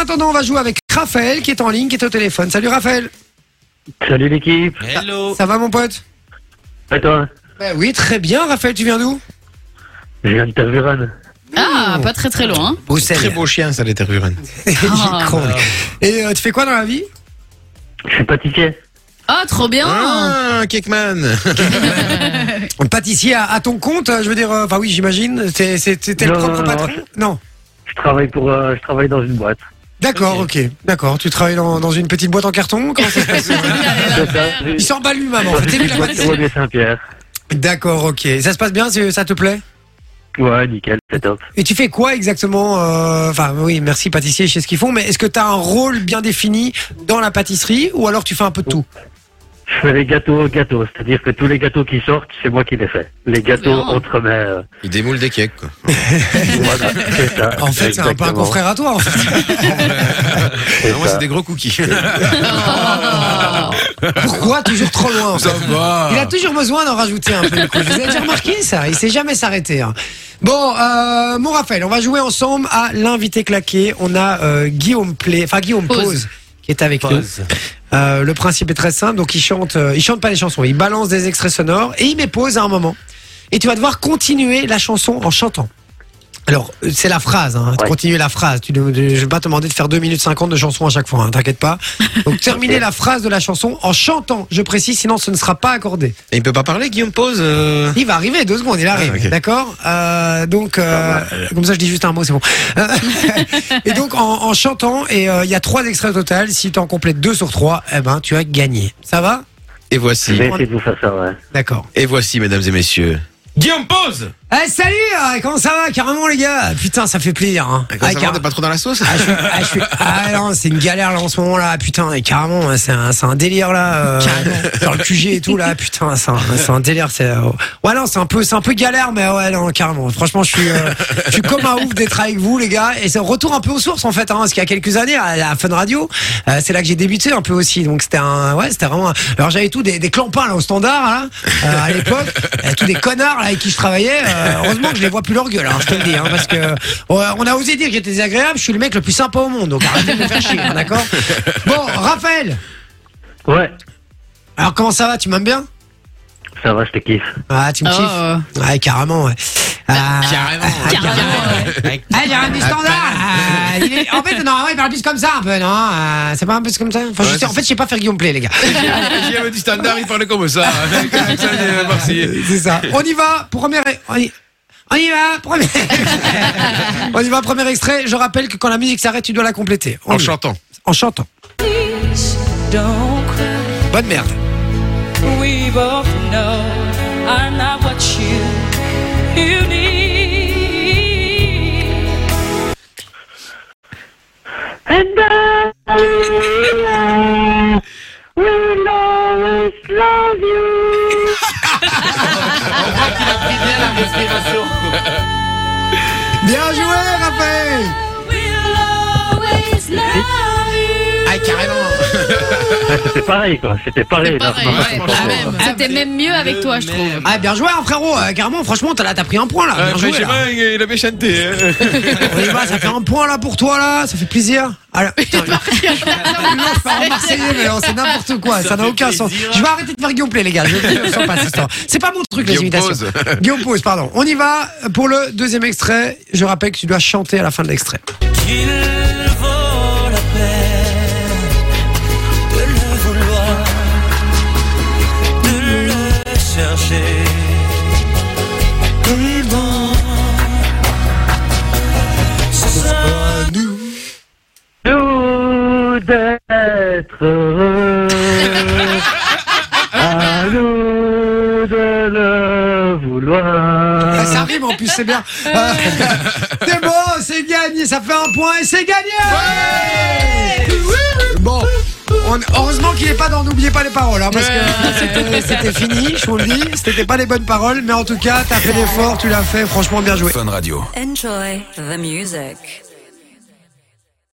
attendant, on va jouer avec Raphaël qui est en ligne, qui est au téléphone. Salut Raphaël. Salut l'équipe. Hello. Ça va mon pote? Et toi? Ben Oui, très bien. Raphaël, tu viens d'où? Je viens de Tervuren. Ah, pas très très loin. Bruxelles. Très beau chien, ça, les Tervuren. Ah. Et euh, tu fais quoi dans la vie? Je suis pâtissier. Ah, trop bien. Ah, Kekman. Pâtissier à, à ton compte, euh, je veux dire. euh, Enfin oui, j'imagine. C'est- c'est- C'était le Non, propre non, patron? non, Non. Je travaille pour, euh, je travaille dans une boîte. D'accord, Ok. D'accord. Tu travailles dans, dans une petite boîte en carton? Comment ça se passe? Il s'emballe lui-même en fait. Saint-Pierre. D'accord, ok. Ça se passe bien, ça te plaît? Ouais, nickel, c'est top. Et tu fais quoi exactement euh, Enfin oui, merci pâtissier, je sais ce qu'ils font, mais est-ce que tu as un rôle bien défini dans la pâtisserie ou alors tu fais un peu de tout? Je fais les gâteaux gâteaux, c'est-à-dire que tous les gâteaux qui sortent, c'est moi qui les fais. Les gâteaux Bien. entre mes... euh, Il démoule des cakes, quoi. voilà, c'est ça. En fait, c'est un peu un Exactement. confrère à toi en fait. C'est Non, moi, c'est des gros cookies. Pourquoi toujours trop loin en fait Ça va. Il a toujours besoin d'en rajouter un peu. le coup. Vous avez déjà remarqué ça Il sait jamais s'arrêter. hein. Bon, euh, mon Raphaël, on va jouer ensemble à l'invité claqué. On a euh, Guillaume Play, enfin Guillaume Pause. Pause, qui est avec nous. Euh, le principe est très simple. Donc il chante, euh, il chante pas les chansons, il balance des extraits sonores et il met pause à un moment. Et tu vas devoir continuer la chanson en chantant. Alors, c'est la phrase, hein. Ouais. continuer la phrase. Tu, ne- je vais pas te demander de faire 2 minutes 50 de chanson à chaque fois, hein, t'inquiète pas. Donc, terminer Ok. la phrase de la chanson en chantant, je précise, sinon ce ne sera pas accordé. Et il peut pas parler, Guillaume Pose euh Il va arriver, deux secondes, il arrive. Ah, ok. D'accord? Euh, Donc, euh, comme ça, je dis juste un mot, c'est bon. Euh, et donc, en, en chantant, et euh, il y a trois extraits au total. Si tu en complètes deux sur trois, eh ben, tu as gagné. Ça va? Et Je voici. vais essayer de vous faire ça, ouais. D'accord. Et voici, mesdames et messieurs. Guillaume Pose Eh, salut euh, Comment ça va Carrément, les gars? Putain, ça fait plaisir. Hein. Ah, ça va, car- t'es pas trop dans la sauce? Ah, je suis- ah, je suis- ah, non, c'est une galère là en ce moment là, putain, et carrément, c'est un, c'est un délire là, euh, dans le QG et tout là, putain, c'est un, c'est un délire, c'est, euh, ouais non, c'est un peu, c'est un peu galère, mais ouais non, carrément, franchement, je suis, euh, je suis comme un ouf d'être avec vous les gars, et c'est un retour un peu aux sources en fait, hein, parce qu'il y a quelques années à la Fun Radio, euh, c'est là que j'ai débuté un peu aussi, donc c'était un, ouais, c'était vraiment, un- alors j'avais tout des, des clampins là au standard là, euh, à l'époque, euh, tous des connards là avec qui je travaillais, euh, heureusement que je les vois plus leur gueule, hein, je te le dis, hein, parce que euh, on a osé dire que j'étais désagréable, je suis le mec le plus sympa au monde, donc arrêtez de me faire chier, hein, d'accord? Bon, Raphaël, Ouais, alors comment ça va, tu m'aimes bien? Ça va, je te kiffe. Ah, tu me Oh. kiffes? Ouais, carrément, ouais. Ah, Carrément. ah, Carrément. Ah, j'ai un du standard. Ah, il est- En fait, normalement, il parle plus comme ça, un peu, non? Ah, C'est pas un peu comme ça? Enfin, je Ouais, sais- En fait, je sais pas faire Guillaume Play, les gars. J'avais du standard, il parlait comme ça. Un. C'est ça. On y va. Premier. On y, on y va. Premier. on y va. Premier extrait. Je rappelle que quand la musique s'arrête, tu dois la compléter. On En chantant. En chantant. Bonne merde. We both know I'm not what you you need. Bien joué, Raphaël. We'll always love you. Ah, carrément. C'était pareil, quoi. C'était pareil. ouais, ah, même. C'était même mieux avec toi, je trouve. Ah, bien joué, hein, frérot. Euh, carrément, franchement, t'as pris un point là. Bien joué. là. il avait chanté. hein. On y va, ça fait un point là pour toi là, ça fait plaisir. Alors, putain, non, je Marseillais, mais c'est n'importe quoi, ça n'a aucun sens. Je vais arrêter de faire Guillaume Play, les gars. Je je sens pas cette histoire. C'est pas mon truc, les imitations. Guillaume Pause, pardon. On y va pour le deuxième extrait. Je rappelle que tu dois chanter à la fin de l'extrait. Heureux. à nous de le vouloir. Ah, ça rime en plus, c'est bien. Euh, c'est bon, c'est gagné, ça fait un point et c'est gagné. Bon. on- heureusement qu'il n'est pas dans N'oubliez pas les paroles, hein, parce que c'était- c'était fini, je vous le dis. C'était pas les bonnes paroles, mais en tout cas, t'as fait l'effort, tu l'as fait, franchement bien joué. Fun Radio. Enjoy the music.